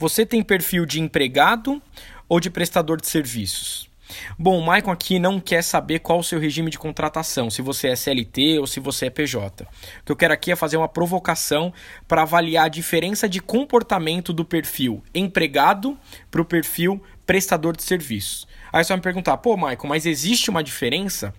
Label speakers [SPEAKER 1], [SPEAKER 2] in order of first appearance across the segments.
[SPEAKER 1] Você tem perfil de empregado ou de prestador de serviços? Bom, o Maicon aqui não quer saber qual o seu regime de contratação, se você é CLT ou se você é PJ. O que eu quero aqui é fazer uma provocação para avaliar a diferença de comportamento do perfil empregado para o perfil prestador de serviços. Aí você vai me perguntar, pô, Maicon, mas existe uma diferença?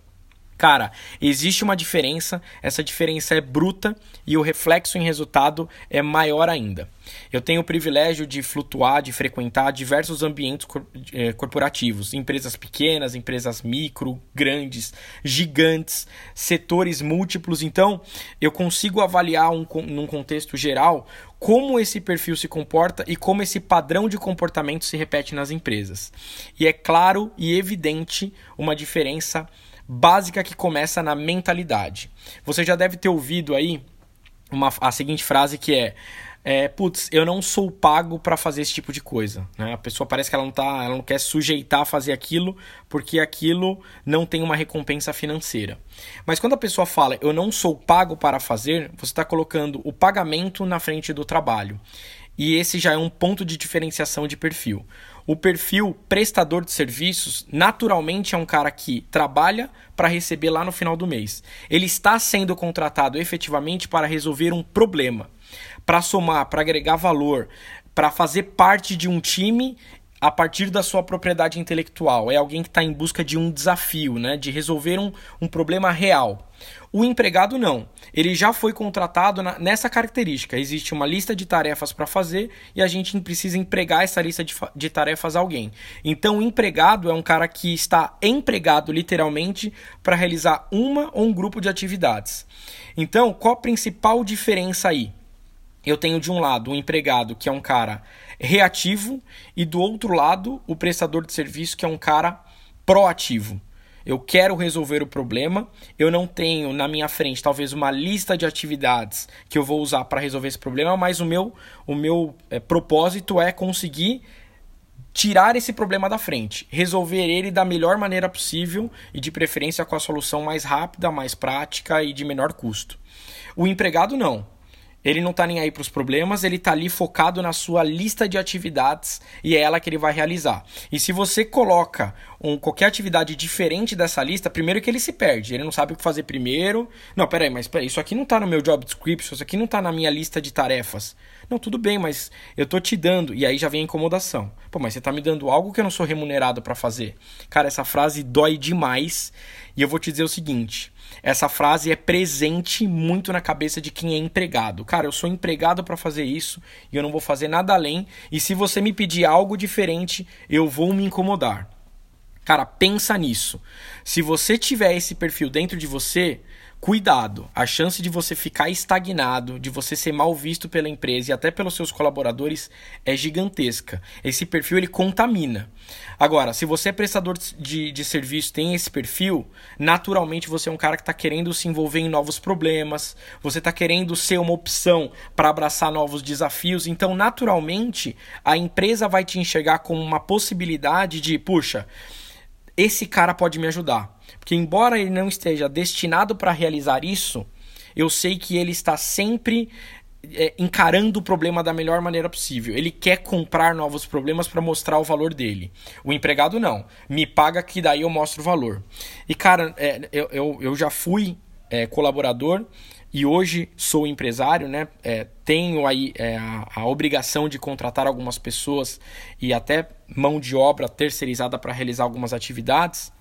[SPEAKER 1] Cara, existe uma diferença, essa diferença é bruta e o reflexo em resultado é maior ainda. Eu tenho o privilégio de flutuar, de frequentar diversos ambientes eh, corporativos, empresas pequenas, empresas micro, grandes, gigantes, setores múltiplos. Então, eu consigo avaliar um, num contexto geral como esse perfil se comporta e como esse padrão de comportamento se repete nas empresas. E é claro e evidente uma diferença básica que começa na mentalidade. Você já deve ter ouvido aí uma, a seguinte frase que é, é putz, eu não sou pago para fazer esse tipo de coisa. Né? A pessoa parece que ela não, tá, ela não quer sujeitar a fazer aquilo porque aquilo não tem uma recompensa financeira. Mas quando a pessoa fala eu não sou pago para fazer, você está colocando o pagamento na frente do trabalho. E esse já é um ponto de diferenciação de perfil. O perfil prestador de serviços, naturalmente, é um cara que trabalha para receber lá no final do mês. Ele está sendo contratado efetivamente para resolver um problema, para somar, para agregar valor, para fazer parte de um time a partir da sua propriedade intelectual. É alguém que está em busca de um desafio, né? de resolver um, um problema real. O empregado não. Ele já foi contratado na, nessa característica. Existe uma lista de tarefas para fazer e a gente precisa empregar essa lista de, de tarefas a alguém. Então, o empregado é um cara que está empregado literalmente para realizar uma ou um grupo de atividades. Então, qual a principal diferença aí? Eu tenho de um lado um empregado, que é um cara reativo, e do outro lado, o prestador de serviço, que é um cara proativo. Eu quero resolver o problema, eu não tenho na minha frente talvez uma lista de atividades que eu vou usar para resolver esse problema, mas o meu, o meu é, propósito é conseguir tirar esse problema da frente, resolver ele da melhor maneira possível e de preferência com a solução mais rápida, mais prática e de menor custo. O empregado não. Ele não está nem aí para os problemas, ele está ali focado na sua lista de atividades e é ela que ele vai realizar. E se você coloca um, qualquer atividade diferente dessa lista, primeiro que ele se perde, ele não sabe o que fazer primeiro. Não, peraí, mas peraí, isso aqui não está no meu job description, isso aqui não está na minha lista de tarefas. Não, tudo bem, mas eu tô te dando. E aí já vem a incomodação. Pô, mas você está me dando algo que eu não sou remunerado para fazer. Cara, essa frase dói demais. E eu vou te dizer o seguinte: essa frase é presente muito na cabeça de quem é empregado. Cara, eu sou empregado para fazer isso e eu não vou fazer nada além. E se você me pedir algo diferente, eu vou me incomodar. Cara, pensa nisso. Se você tiver esse perfil dentro de você, Cuidado, a chance de você ficar estagnado, de você ser mal visto pela empresa e até pelos seus colaboradores é gigantesca. Esse perfil ele contamina. Agora, se você é prestador de, de serviço, tem esse perfil, naturalmente você é um cara que está querendo se envolver em novos problemas, você está querendo ser uma opção para abraçar novos desafios, então naturalmente a empresa vai te enxergar como uma possibilidade de, puxa, esse cara pode me ajudar. Porque, embora ele não esteja destinado para realizar isso, eu sei que ele está sempre é, encarando o problema da melhor maneira possível. Ele quer comprar novos problemas para mostrar o valor dele. O empregado não. Me paga que daí eu mostro o valor. E, cara, é, eu, eu, eu, já fui é, colaborador e hoje sou empresário, né? É, tenho aí é, a, a, obrigação de contratar algumas pessoas e até mão de obra terceirizada para realizar algumas atividades.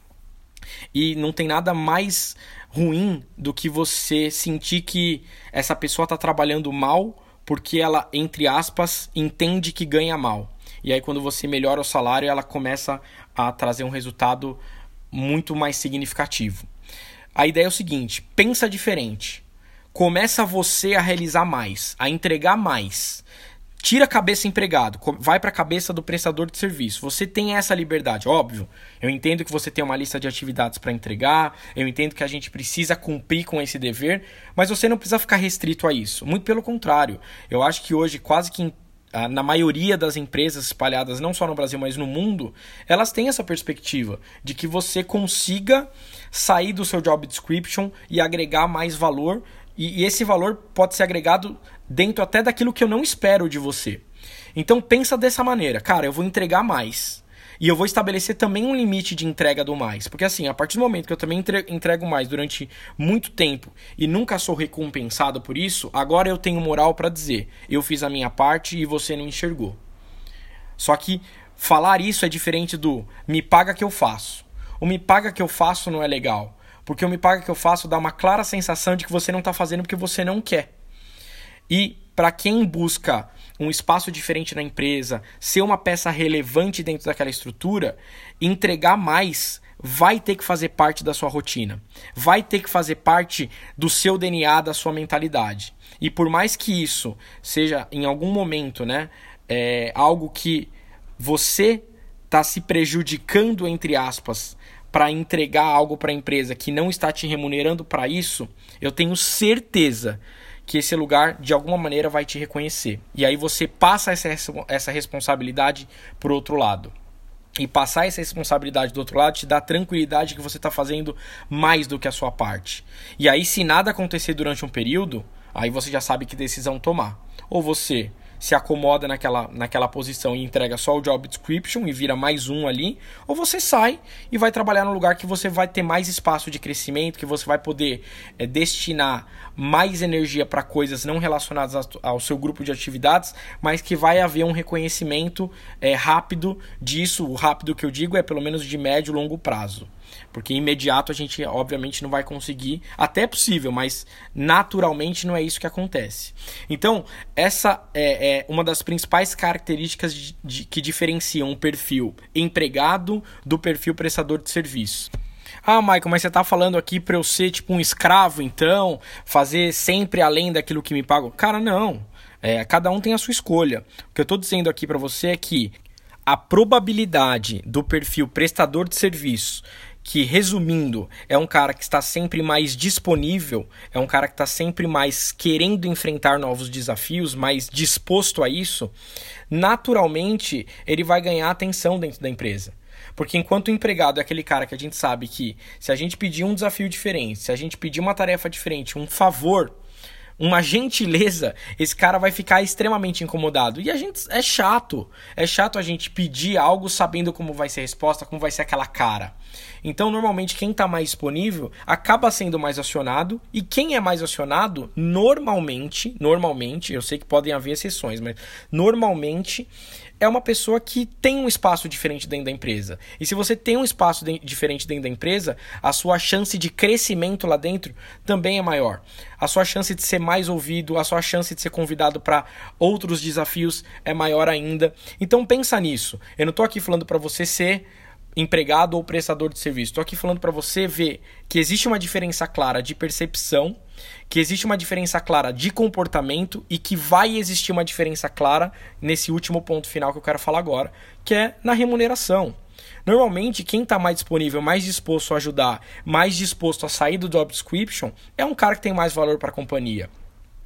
[SPEAKER 1] E não tem nada mais ruim do que você sentir que essa pessoa está trabalhando mal porque ela, entre aspas, entende que ganha mal. E aí, quando você melhora o salário, ela começa a trazer um resultado muito mais significativo. A ideia é o seguinte: pensa diferente. Começa você a realizar mais, a entregar mais. Tira a cabeça empregado, vai para a cabeça do prestador de serviço. Você tem essa liberdade, óbvio. Eu entendo que você tem uma lista de atividades para entregar, eu entendo que a gente precisa cumprir com esse dever, mas você não precisa ficar restrito a isso. Muito pelo contrário. Eu acho que hoje, quase que na maioria das empresas espalhadas, não só no Brasil, mas no mundo, elas têm essa perspectiva de que você consiga sair do seu job description e agregar mais valor e esse valor pode ser agregado dentro até daquilo que eu não espero de você. Então pensa dessa maneira, cara, eu vou entregar mais. E eu vou estabelecer também um limite de entrega do mais. Porque assim, a partir do momento que eu também entrego mais durante muito tempo e nunca sou recompensado por isso, agora eu tenho moral para dizer: eu fiz a minha parte e você não enxergou. Só que falar isso é diferente do me paga que eu faço. O me paga que eu faço não é legal. Porque o me paga que eu faço dá uma clara sensação de que você não está fazendo porque você não quer. E para quem busca um espaço diferente na empresa, ser uma peça relevante dentro daquela estrutura, entregar mais vai ter que fazer parte da sua rotina, vai ter que fazer parte do seu DNA, da sua mentalidade. E por mais que isso seja em algum momento, né, é, algo que você está se prejudicando entre aspas para entregar algo para a empresa que não está te remunerando para isso, eu tenho certeza que esse lugar de alguma maneira vai te reconhecer. E aí você passa essa, essa responsabilidade para outro lado. E passar essa responsabilidade do outro lado te dá tranquilidade que você está fazendo mais do que a sua parte. E aí, se nada acontecer durante um período, aí você já sabe que decisão tomar. Ou você se acomoda naquela, naquela posição e entrega só o job description e vira mais um ali, ou você sai e vai trabalhar no lugar que você vai ter mais espaço de crescimento, que você vai poder é, destinar mais energia para coisas não relacionadas ao seu grupo de atividades, mas que vai haver um reconhecimento é, rápido disso. O rápido que eu digo é pelo menos de médio e longo prazo. Porque imediato a gente, obviamente, não vai conseguir. Até é possível, mas naturalmente não é isso que acontece. Então, essa é, é uma das principais características de, de, que diferenciam o perfil empregado do perfil prestador de serviço. Ah, Michael, mas você está falando aqui para eu ser tipo um escravo, então, fazer sempre além daquilo que me pagam? Cara, não. É, cada um tem a sua escolha. O que eu estou dizendo aqui para você é que a probabilidade do perfil prestador de serviço que, resumindo, é um cara que está sempre mais disponível, é um cara que está sempre mais querendo enfrentar novos desafios, mais disposto a isso, naturalmente ele vai ganhar atenção dentro da empresa. Porque enquanto o empregado é aquele cara que a gente sabe que se a gente pedir um desafio diferente, se a gente pedir uma tarefa diferente, um favor, uma gentileza, esse cara vai ficar extremamente incomodado. E a gente é chato. É chato a gente pedir algo sabendo como vai ser a resposta, como vai ser aquela cara. Então, normalmente, quem está mais disponível acaba sendo mais acionado. E quem é mais acionado, normalmente, normalmente, eu sei que podem haver exceções, mas normalmente é uma pessoa que tem um espaço diferente dentro da empresa. E se você tem um espaço de, diferente dentro da empresa, a sua chance de crescimento lá dentro também é maior. A sua chance de ser mais ouvido, a sua chance de ser convidado para outros desafios é maior ainda. Então pensa nisso. Eu não estou aqui falando para você ser empregado ou prestador de serviço. Estou aqui falando para você ver que existe uma diferença clara de percepção que existe uma diferença clara de comportamento e que vai existir uma diferença clara nesse último ponto final que eu quero falar agora, que é na remuneração. Normalmente, quem está mais disponível, mais disposto a ajudar, mais disposto a sair do job description, é um cara que tem mais valor para a companhia.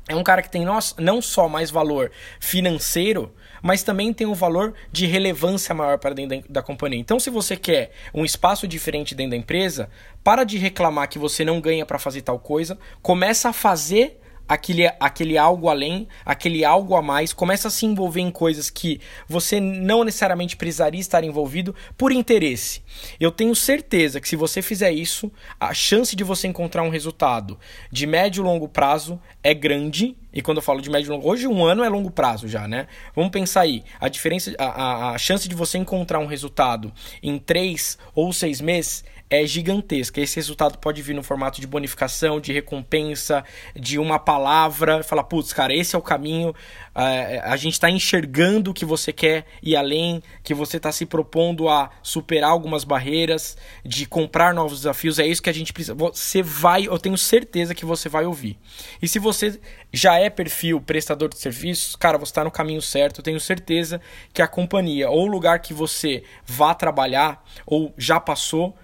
[SPEAKER 1] É um cara que tem não só mais valor financeiro, mas também tem um valor de relevância maior para dentro da, companhia. Então, se você quer um espaço diferente dentro da empresa, para de reclamar que você não ganha para fazer tal coisa, começa a fazer aquele, aquele algo além, aquele algo a mais, começa a se envolver em coisas que você não necessariamente precisaria estar envolvido por interesse. Eu tenho certeza que se você fizer isso, a chance de você encontrar um resultado de médio e longo prazo é grande. E quando eu falo de médio e longo, hoje um ano é longo prazo já, né? Vamos pensar aí, a diferença, a, a, a chance de você encontrar um resultado em três ou seis meses é gigantesca. Esse resultado pode vir no formato de bonificação, de recompensa, de uma palavra. Falar, putz, cara, esse é o caminho. Uh, a gente está enxergando que você quer ir além, que você está se propondo a superar algumas barreiras, de comprar novos desafios. É isso que a gente precisa. Você vai, eu tenho certeza que você vai ouvir. E se você já é perfil prestador de serviços, cara, você está no caminho certo. Eu tenho certeza que a companhia ou o lugar que você vá trabalhar ou já passou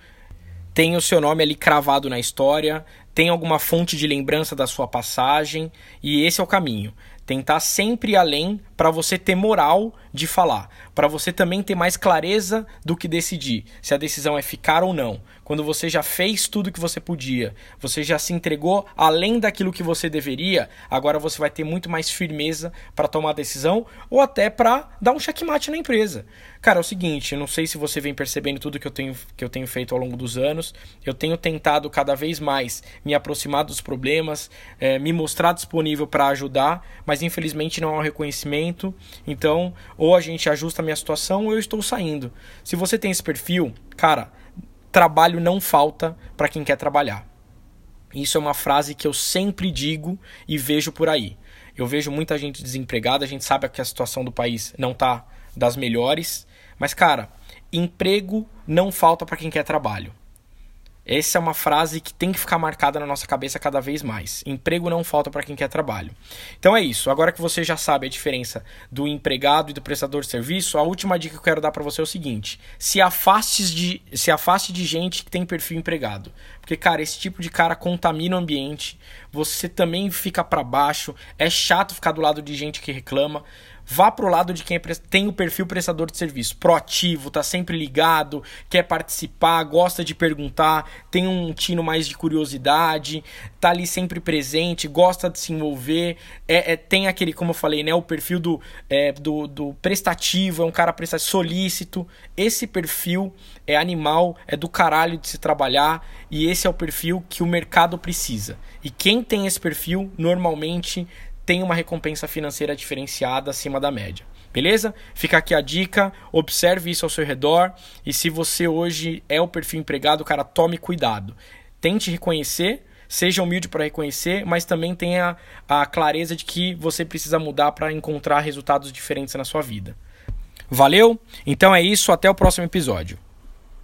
[SPEAKER 1] tem o seu nome ali cravado na história, tem alguma fonte de lembrança da sua passagem, e esse é o caminho. Tentar sempre ir além para você ter moral de falar, para você também ter mais clareza do que decidir, se a decisão é ficar ou não. Quando você já fez tudo que você podia, você já se entregou além daquilo que você deveria, agora você vai ter muito mais firmeza para tomar a decisão ou até para dar um checkmate na empresa. Cara, é o seguinte, eu não sei se você vem percebendo tudo que eu tenho que eu tenho feito ao longo dos anos. Eu tenho tentado cada vez mais me aproximar dos problemas, é, me mostrar disponível para ajudar, mas infelizmente não há um reconhecimento. Então, ou a gente ajusta a minha situação ou eu estou saindo. Se você tem esse perfil, cara, trabalho não falta para quem quer trabalhar. Isso é uma frase que eu sempre digo e vejo por aí. Eu vejo muita gente desempregada, a gente sabe que a situação do país não está das melhores, mas cara, emprego não falta para quem quer trabalho. Essa é uma frase que tem que ficar marcada na nossa cabeça cada vez mais. Emprego não falta para quem quer trabalho. Então é isso. Agora que você já sabe a diferença do empregado e do prestador de serviço, a última dica que eu quero dar para você é o seguinte: se afaste de, se afaste de gente que tem perfil empregado. Porque, cara, esse tipo de cara contamina o ambiente, você também fica para baixo, é chato ficar do lado de gente que reclama. Vá pro lado de quem é, tem o perfil prestador de serviço, proativo, tá sempre ligado, quer participar, gosta de perguntar, tem um tino mais de curiosidade, tá ali sempre presente, gosta de se envolver, é, é tem aquele, como eu falei, né, o perfil do, é, do, do prestativo, é um cara prestativo, solícito. Esse perfil é animal, é do caralho de se trabalhar e esse é o perfil que o mercado precisa. E quem tem esse perfil normalmente tem uma recompensa financeira diferenciada acima da média. Beleza? Fica aqui a dica, observe isso ao seu redor e se você hoje é o perfil empregado, cara, tome cuidado. Tente reconhecer, seja humilde para reconhecer, mas também tenha a clareza de que você precisa mudar para encontrar resultados diferentes na sua vida. Valeu? Então é isso, até o próximo episódio.